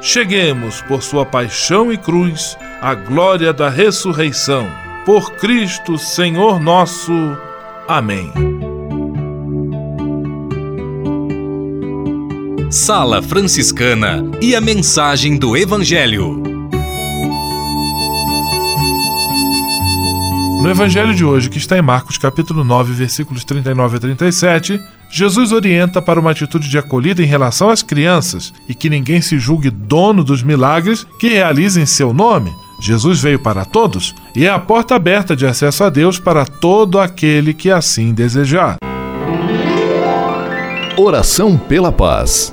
cheguemos, por sua paixão e cruz, à glória da ressurreição. Por Cristo, Senhor nosso. Amém. Sala Franciscana e a mensagem do Evangelho. No Evangelho de hoje, que está em Marcos capítulo 9, versículos 39 a 37, Jesus orienta para uma atitude de acolhida em relação às crianças e que ninguém se julgue dono dos milagres que realiza em seu nome. Jesus veio para todos e é a porta aberta de acesso a Deus para todo aquele que assim desejar. Oração pela paz.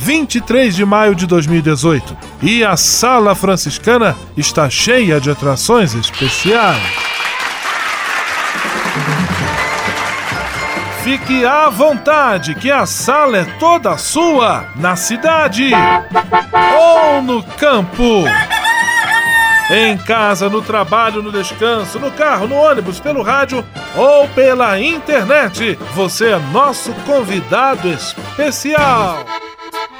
23 de maio de 2018. E a Sala Franciscana está cheia de atrações especiais. Fique à vontade, que a sala é toda sua, na cidade ou no campo. Em casa, no trabalho, no descanso, no carro, no ônibus, pelo rádio ou pela internet, você é nosso convidado especial.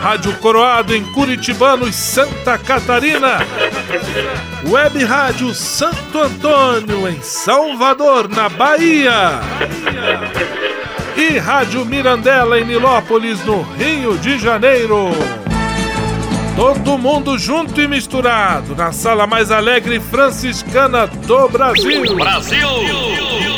Rádio Coroado em Curitibanos, Santa Catarina. Web Rádio Santo Antônio em Salvador, na Bahia. E Rádio Mirandela em Nilópolis, no Rio de Janeiro. Todo mundo junto e misturado na sala mais alegre franciscana do Brasil. Brasil!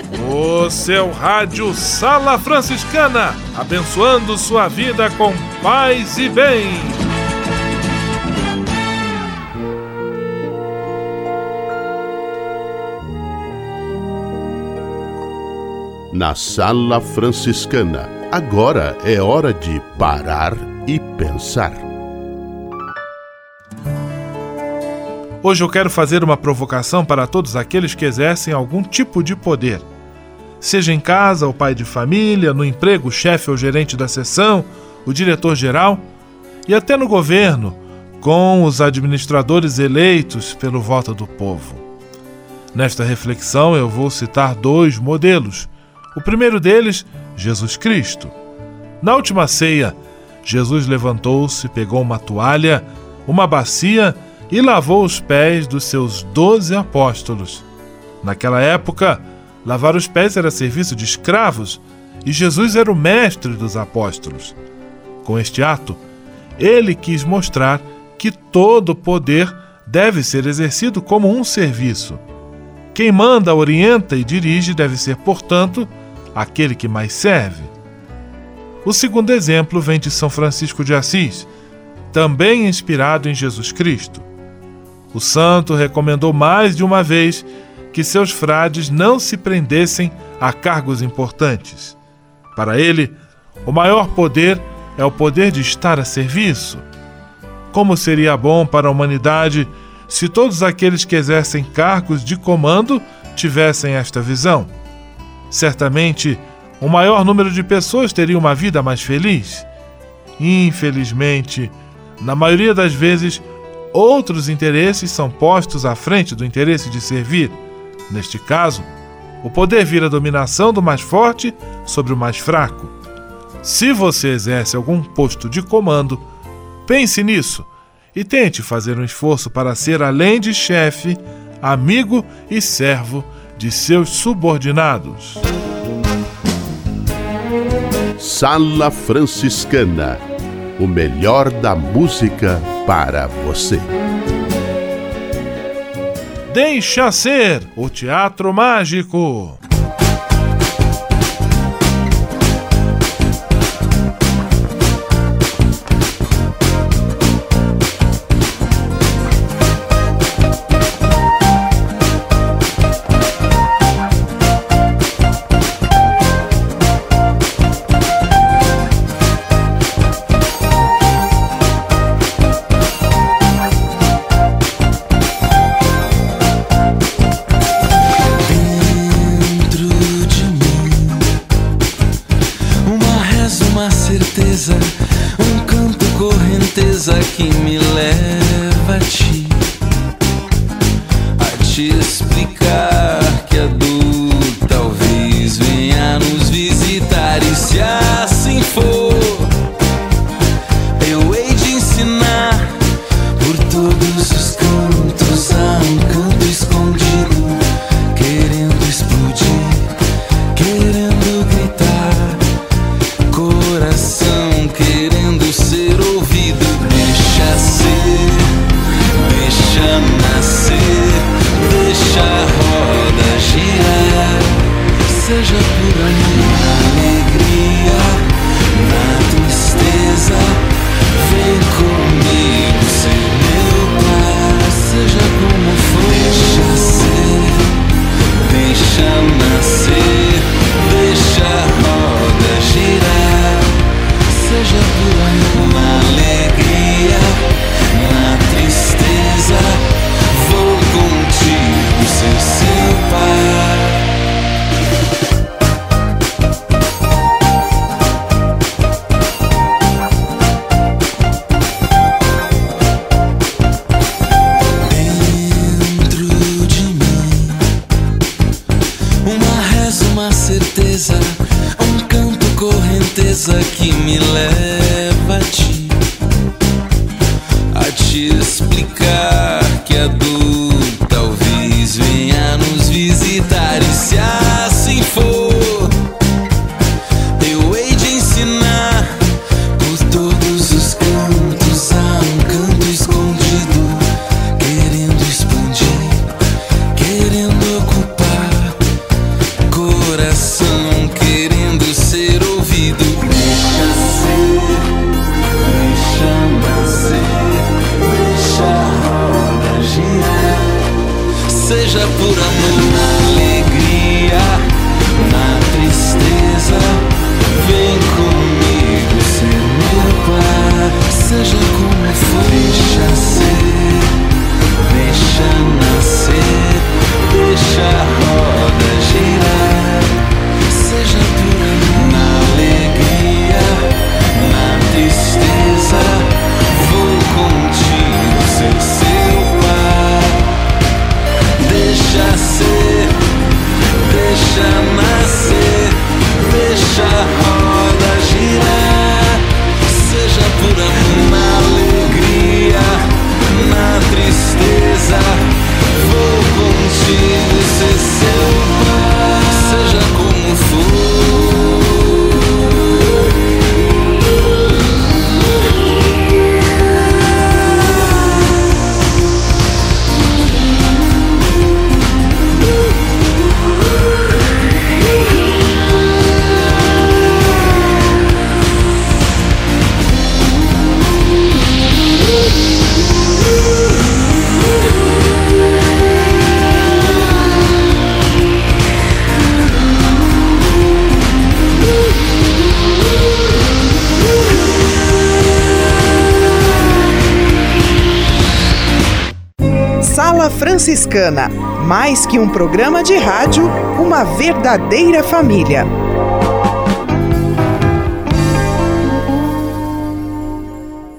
O seu rádio Sala Franciscana, abençoando sua vida com paz e bem. Na Sala Franciscana, agora é hora de parar e pensar. Hoje eu quero fazer uma provocação para todos aqueles que exercem algum tipo de poder. Seja em casa, o pai de família, no emprego, o chefe ou gerente da seção, o diretor-geral e até no governo, com os administradores eleitos pelo voto do povo. Nesta reflexão eu vou citar dois modelos. O primeiro deles, Jesus Cristo. Na última ceia, Jesus levantou-se, pegou uma toalha, uma bacia e lavou os pés dos seus doze apóstolos. Naquela época, lavar os pés era serviço de escravos e Jesus era o mestre dos apóstolos. Com este ato, ele quis mostrar que todo poder deve ser exercido como um serviço. Quem manda, orienta e dirige deve ser, portanto, aquele que mais serve. O segundo exemplo vem de São Francisco de Assis, também inspirado em Jesus Cristo. O santo recomendou mais de uma vez que seus frades não se prendessem a cargos importantes. Para ele, o maior poder é o poder de estar a serviço. Como seria bom para a humanidade se todos aqueles que exercem cargos de comando tivessem esta visão? Certamente, o maior número de pessoas teria uma vida mais feliz. Infelizmente, na maioria das vezes, outros interesses são postos à frente do interesse de servir. Neste caso, o poder vira dominação do mais forte sobre o mais fraco. Se você exerce algum posto de comando, pense nisso e tente fazer um esforço para ser, além de chefe, amigo e servo de seus subordinados. Sala Franciscana o melhor da música para você. Deixa ser o Teatro Mágico. understand Franciscana. Mais que um programa de rádio, uma verdadeira família.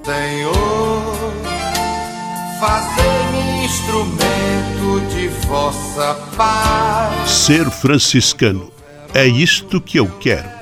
Senhor, fazei-me instrumento de vossa paz. Ser franciscano é isto que eu quero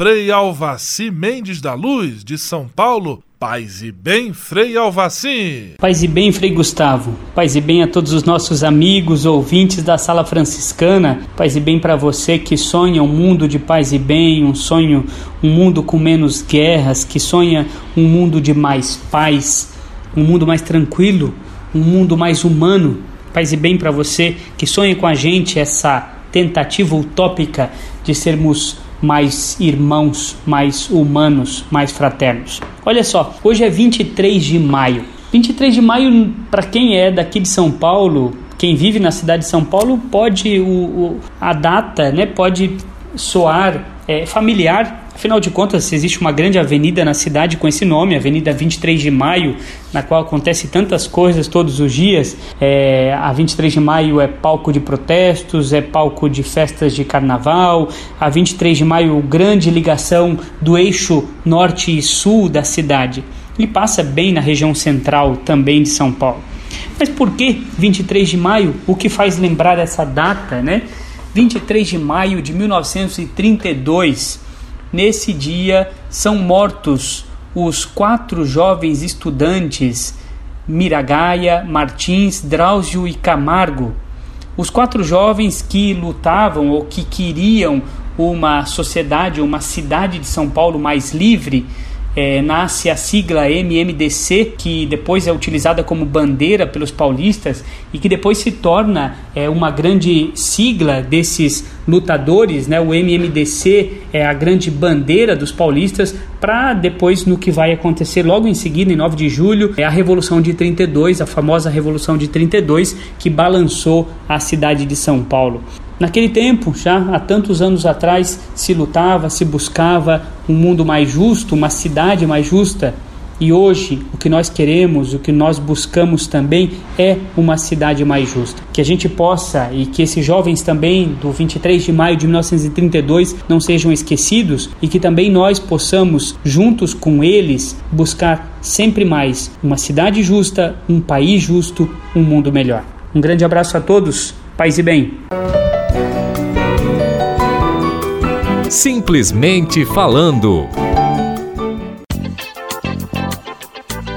Frei Alvaci Mendes da Luz, de São Paulo, Paz e bem, Frei Alvaci. Paz e bem, Frei Gustavo. Paz e bem a todos os nossos amigos, ouvintes da Sala Franciscana. Paz e bem para você que sonha um mundo de paz e bem, um sonho, um mundo com menos guerras, que sonha um mundo de mais paz, um mundo mais tranquilo, um mundo mais humano. Paz e bem para você que sonha com a gente essa tentativa utópica de sermos mais irmãos, mais humanos, mais fraternos. Olha só, hoje é 23 de maio. 23 de maio, para quem é daqui de São Paulo, quem vive na cidade de São Paulo, pode o, o a data, né, pode soar é, familiar. Afinal de contas, existe uma grande avenida na cidade com esse nome, Avenida 23 de Maio, na qual acontece tantas coisas todos os dias. É, a 23 de Maio é palco de protestos, é palco de festas de carnaval. A 23 de Maio, grande ligação do eixo norte e sul da cidade. Ele passa bem na região central também de São Paulo. Mas por que 23 de maio? O que faz lembrar essa data, né? 23 de maio de 1932. Nesse dia são mortos os quatro jovens estudantes Miragaia, Martins, Drauzio e Camargo. Os quatro jovens que lutavam ou que queriam uma sociedade, uma cidade de São Paulo mais livre, é, nasce a sigla MMDC, que depois é utilizada como bandeira pelos paulistas e que depois se torna é, uma grande sigla desses lutadores. Né? O MMDC é a grande bandeira dos paulistas para depois, no que vai acontecer logo em seguida, em 9 de julho, é a Revolução de 32, a famosa Revolução de 32, que balançou a cidade de São Paulo. Naquele tempo, já há tantos anos atrás, se lutava, se buscava um mundo mais justo, uma cidade mais justa. E hoje, o que nós queremos, o que nós buscamos também é uma cidade mais justa. Que a gente possa e que esses jovens também do 23 de maio de 1932 não sejam esquecidos e que também nós possamos, juntos com eles, buscar sempre mais uma cidade justa, um país justo, um mundo melhor. Um grande abraço a todos, paz e bem. Simplesmente falando.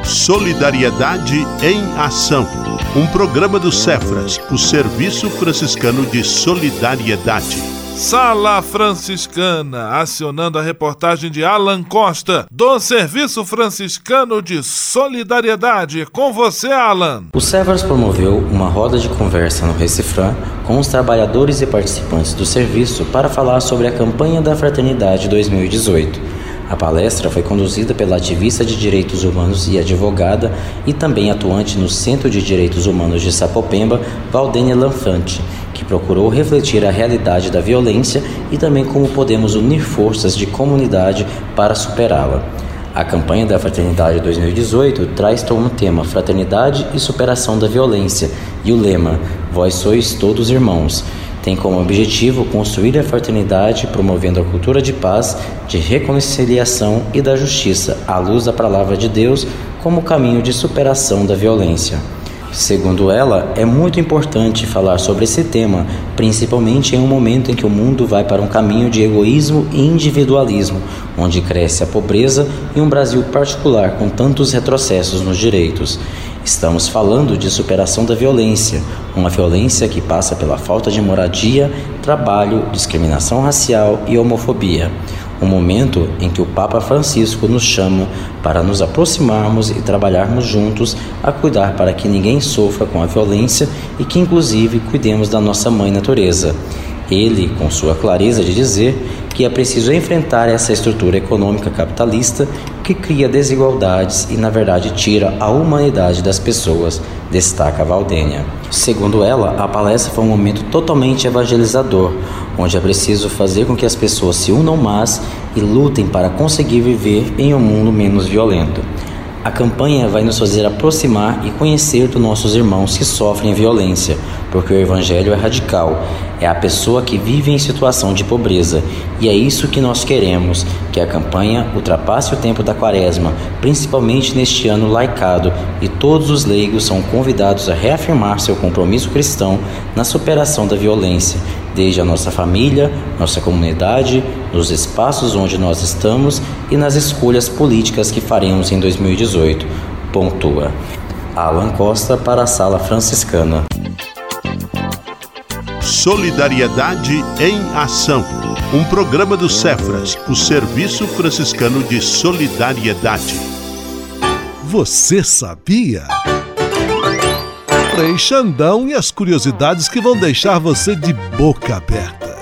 Solidariedade em Ação. Um programa do Cefras, o Serviço Franciscano de Solidariedade. Sala Franciscana, acionando a reportagem de Alan Costa, do Serviço Franciscano de Solidariedade. Com você, Alan. O Severs promoveu uma roda de conversa no Recifran com os trabalhadores e participantes do serviço para falar sobre a campanha da Fraternidade 2018. A palestra foi conduzida pela ativista de direitos humanos e advogada e também atuante no Centro de Direitos Humanos de Sapopemba, Valdênia Lanfante que procurou refletir a realidade da violência e também como podemos unir forças de comunidade para superá-la. A campanha da Fraternidade 2018 traz como tema Fraternidade e Superação da Violência e o lema Vós sois todos irmãos. Tem como objetivo construir a fraternidade, promovendo a cultura de paz, de reconciliação e da justiça, à luz da palavra de Deus, como caminho de superação da violência. Segundo ela, é muito importante falar sobre esse tema, principalmente em um momento em que o mundo vai para um caminho de egoísmo e individualismo, onde cresce a pobreza e um Brasil particular com tantos retrocessos nos direitos. Estamos falando de superação da violência, uma violência que passa pela falta de moradia, trabalho, discriminação racial e homofobia um momento em que o Papa Francisco nos chama para nos aproximarmos e trabalharmos juntos a cuidar para que ninguém sofra com a violência e que, inclusive, cuidemos da nossa mãe natureza. Ele, com sua clareza de dizer que é preciso enfrentar essa estrutura econômica capitalista que cria desigualdades e, na verdade, tira a humanidade das pessoas, destaca Valdênia. Segundo ela, a palestra foi um momento totalmente evangelizador, onde é preciso fazer com que as pessoas se unam mais e lutem para conseguir viver em um mundo menos violento. A campanha vai nos fazer aproximar e conhecer dos nossos irmãos que sofrem violência, porque o Evangelho é radical, é a pessoa que vive em situação de pobreza, e é isso que nós queremos: que a campanha ultrapasse o tempo da quaresma, principalmente neste ano laicado, e todos os leigos são convidados a reafirmar seu compromisso cristão na superação da violência desde a nossa família, nossa comunidade, nos espaços onde nós estamos e nas escolhas políticas que faremos em 2018. Pontua. Alan Costa para a Sala Franciscana. Solidariedade em Ação. Um programa do Cefras, o Serviço Franciscano de Solidariedade. Você sabia? Frei Xandão e as curiosidades que vão deixar você de boca aberta.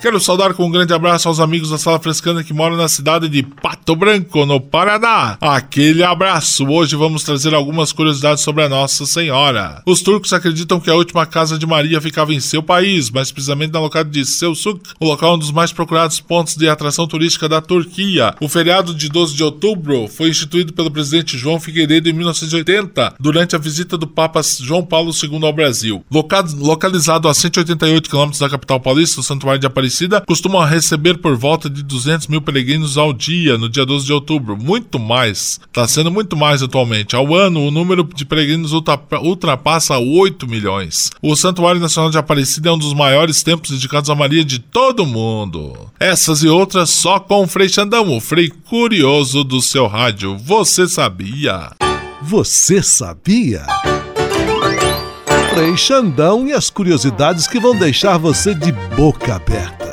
Quero saudar com um grande abraço aos amigos da Sala Frescana que moram na cidade de Pato Branco, no Paraná. Aquele abraço! Hoje vamos trazer algumas curiosidades sobre a Nossa Senhora. Os turcos acreditam que a última casa de Maria ficava em seu país, mais precisamente na localidade de Selçuk, o local um dos mais procurados pontos de atração turística da Turquia. O feriado de 12 de outubro foi instituído pelo presidente João Figueiredo em 1980, durante a visita do Papa João Paulo II ao Brasil. Localizado a 188 quilômetros da capital paulista, o Santuário de Aparecida costumam receber por volta de 200 mil peregrinos ao dia, no dia 12 de outubro. Muito mais. Está sendo muito mais atualmente. Ao ano, o número de peregrinos ultrapassa 8 milhões. O Santuário Nacional de Aparecida é um dos maiores templos dedicados a Maria de todo o mundo. Essas e outras só com o Frei Xandão, o Frei Curioso do seu rádio. Você sabia? Você sabia? Frei Xandão e as curiosidades que vão deixar você de boca aberta.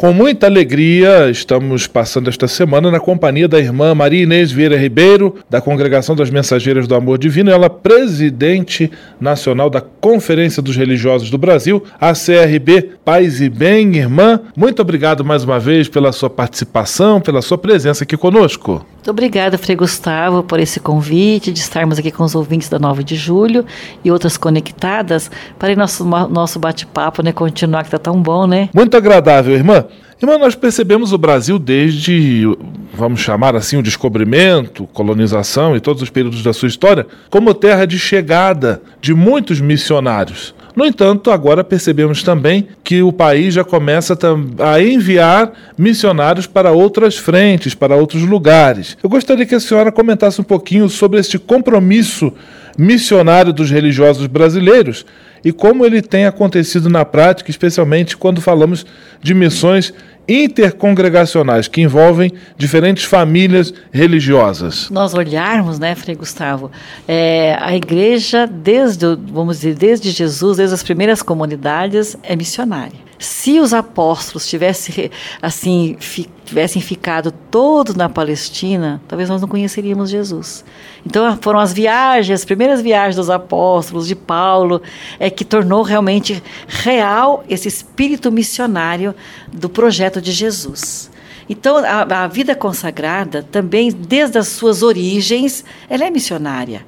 Com muita alegria, estamos passando esta semana na companhia da irmã Maria Inês Vieira Ribeiro, da Congregação das Mensageiras do Amor Divino, ela presidente nacional da Conferência dos Religiosos do Brasil, a CRB Paz e Bem. Irmã, muito obrigado mais uma vez pela sua participação, pela sua presença aqui conosco. Muito obrigada, Frei Gustavo, por esse convite de estarmos aqui com os ouvintes da 9 de julho e outras conectadas para nosso, nosso bate-papo, né, continuar que está tão bom, né? Muito agradável, irmã. Irmã, nós percebemos o Brasil desde, vamos chamar assim, o descobrimento, colonização e todos os períodos da sua história, como terra de chegada de muitos missionários. No entanto, agora percebemos também que o país já começa a enviar missionários para outras frentes, para outros lugares. Eu gostaria que a senhora comentasse um pouquinho sobre este compromisso missionário dos religiosos brasileiros e como ele tem acontecido na prática, especialmente quando falamos de missões intercongregacionais que envolvem diferentes famílias religiosas. Nós olharmos, né, Frei Gustavo, é, a igreja desde, vamos dizer, desde Jesus, desde as primeiras comunidades, é missionária. Se os apóstolos tivessem assim fi, tivessem ficado todos na Palestina, talvez nós não conheceríamos Jesus. Então foram as viagens, as primeiras viagens dos apóstolos de Paulo, é que tornou realmente real esse espírito missionário do projeto de Jesus. Então, a, a, vida consagrada também, desde as suas origens, ela é missionária.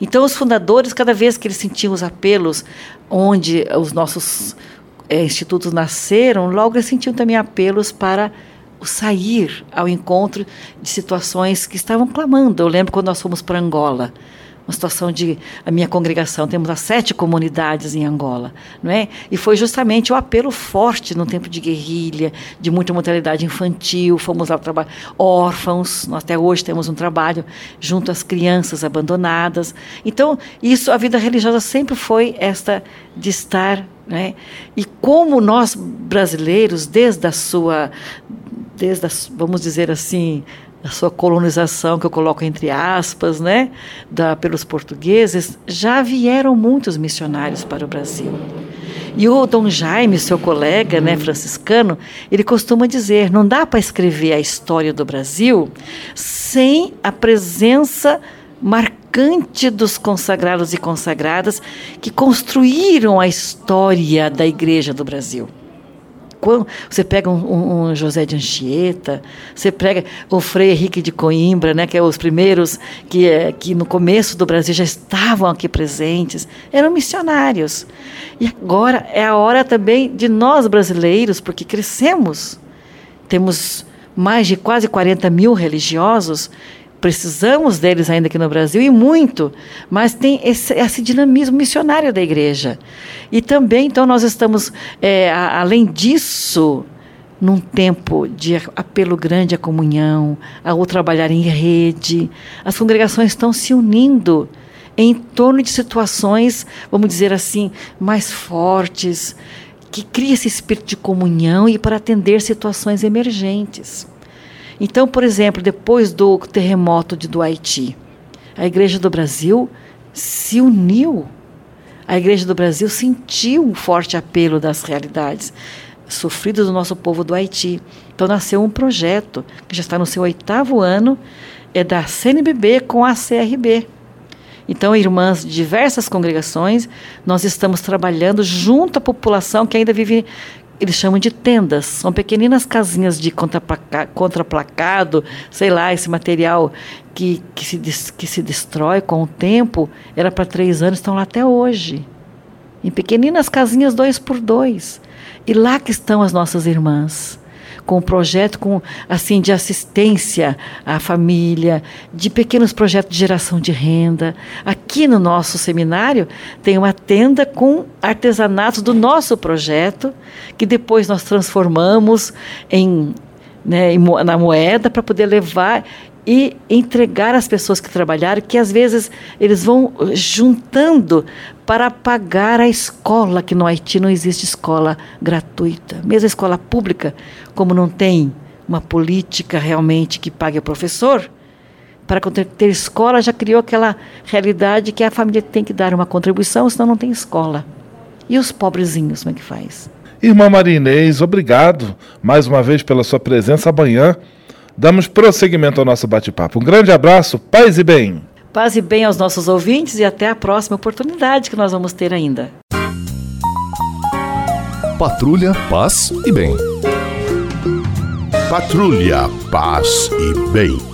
Então, os fundadores, cada vez que eles sentiam os apelos onde os nossos é, institutos nasceram, logo eles sentiam também apelos para o sair ao encontro de situações que estavam clamando. Eu lembro quando nós fomos para Angola, uma situação de a minha congregação temos as sete comunidades em Angola, não é? E foi justamente o apelo forte no tempo de guerrilha, de muita mortalidade infantil, fomos lá trabalhar órfãos, até hoje temos um trabalho junto às crianças abandonadas. Então, isso a vida religiosa sempre foi esta de estar, né? E como nós brasileiros desde a sua desde a, vamos dizer assim, a sua colonização, que eu coloco entre aspas, né, da, pelos portugueses, já vieram muitos missionários para o Brasil. E o Dom Jaime, seu colega, né, franciscano, ele costuma dizer: não dá para escrever a história do Brasil sem a presença marcante dos consagrados e consagradas que construíram a história da Igreja do Brasil você pega um, um, José de Anchieta, você pega o Frei Henrique de Coimbra, né, que é os primeiros que, é, que no começo do Brasil já estavam aqui presentes, eram missionários. E agora é a hora também de nós brasileiros, porque crescemos, temos mais de quase 40 mil religiosos precisamos deles ainda aqui no Brasil e muito, mas tem esse, esse dinamismo missionário da igreja. E também, então, nós estamos, é, a, além disso, num tempo de apelo grande à comunhão, ao trabalhar em rede, as congregações estão se unindo em torno de situações, vamos dizer assim, mais fortes, que cria esse espírito de comunhão e para atender situações emergentes. Então, por exemplo, depois do terremoto de, do Haiti, a Igreja do Brasil se uniu. A Igreja do Brasil sentiu um forte apelo das realidades sofridas do nosso povo do Haiti. Então nasceu um projeto que já está no seu oitavo ano, é da CNBB com a CRB. Então, irmãs de diversas congregações, nós estamos trabalhando junto à população que ainda vive, eles chamam de tendas, são pequeninas casinhas de contraplacado, sei lá, esse material que, que, se, que se destrói com o tempo, era para três anos, estão lá até hoje. Em pequeninas casinhas dois por dois. E lá que estão as nossas irmãs com projeto com assim de assistência à família, de pequenos projetos de geração de renda. Aqui no nosso seminário tem uma tenda com artesanatos do nosso projeto, que depois nós transformamos em, né, na moeda para poder levar e entregar às pessoas que trabalharam, que às vezes eles vão juntando para pagar a escola, que no Haiti não existe escola gratuita. Mesmo a escola pública, como não tem uma política realmente que pague o professor, para ter escola já criou aquela realidade que a família tem que dar uma contribuição, senão não tem escola. E os pobrezinhos, como é que faz? Irmã Marinês, obrigado mais uma vez pela sua presença amanhã. Damos prosseguimento ao nosso bate-papo. Um grande abraço, paz e bem. Paz e bem aos nossos ouvintes e até a próxima oportunidade que nós vamos ter ainda. Patrulha, paz e bem. Patrulha, paz e bem.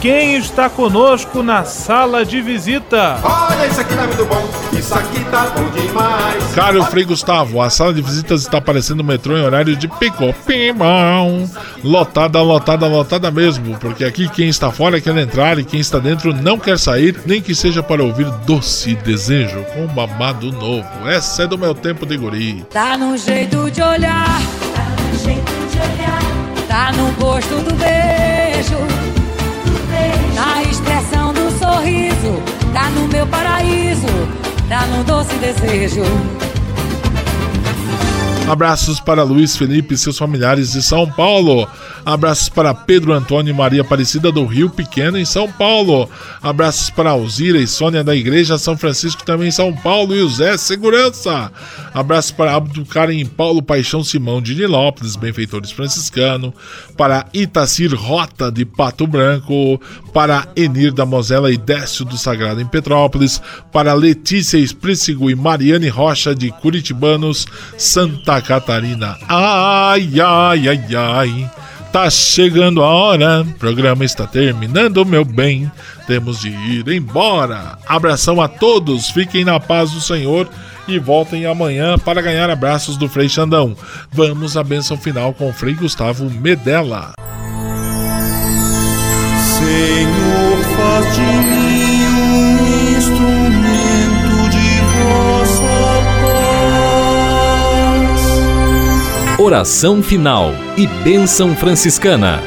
quem está conosco na sala de visita. Olha, isso aqui tá muito bom, isso aqui tá bom demais. Caro Frei Gustavo, a sala de visitas está parecendo um metrô em horário de pico. Pimão. Lotada, lotada, lotada mesmo, porque aqui quem está fora quer entrar e quem está dentro não quer sair, nem que seja para ouvir doce desejo com um babado novo. Essa é do meu tempo de guri. Tá no jeito de olhar, tá no jeito de olhar, tá no gosto do beijo na expressão do sorriso, tá no meu paraíso, tá no doce desejo. Abraços para Luiz Felipe e seus familiares de São Paulo. Abraços para Pedro Antônio e Maria Aparecida do Rio Pequeno, em São Paulo. Abraços para Alzira e Sônia da Igreja São Francisco, também em São Paulo. E o Zé Segurança. Abraços para Abdo Karen e Paulo Paixão Simão de Nilópolis, benfeitores franciscano. Para Itacir Rota de Pato Branco. Para Enir da Mosela e Décio do Sagrado em Petrópolis. Para Letícia Esprícigo e Mariane Rocha de Curitibanos, Santa Catarina. Ai, ai, ai, ai. Tá chegando a hora, o programa está terminando, meu bem. Temos de ir embora. Abração a todos, fiquem na paz do Senhor e voltem amanhã para ganhar abraços do Frei Xandão. Vamos à bênção final com o Frei Gustavo Medella. Senhor, faz de mim um instrumento Oração final e bênção franciscana.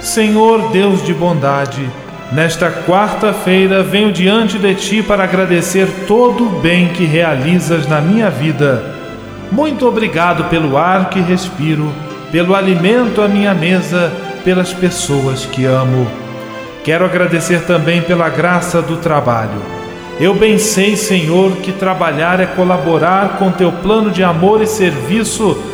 Senhor Deus de bondade, nesta quarta-feira venho diante de ti para agradecer todo o bem que realizas na minha vida. Muito obrigado pelo ar que respiro, pelo alimento à minha mesa, pelas pessoas que amo. Quero agradecer também pela graça do trabalho. Eu bem sei, Senhor, que trabalhar é colaborar com teu plano de amor e serviço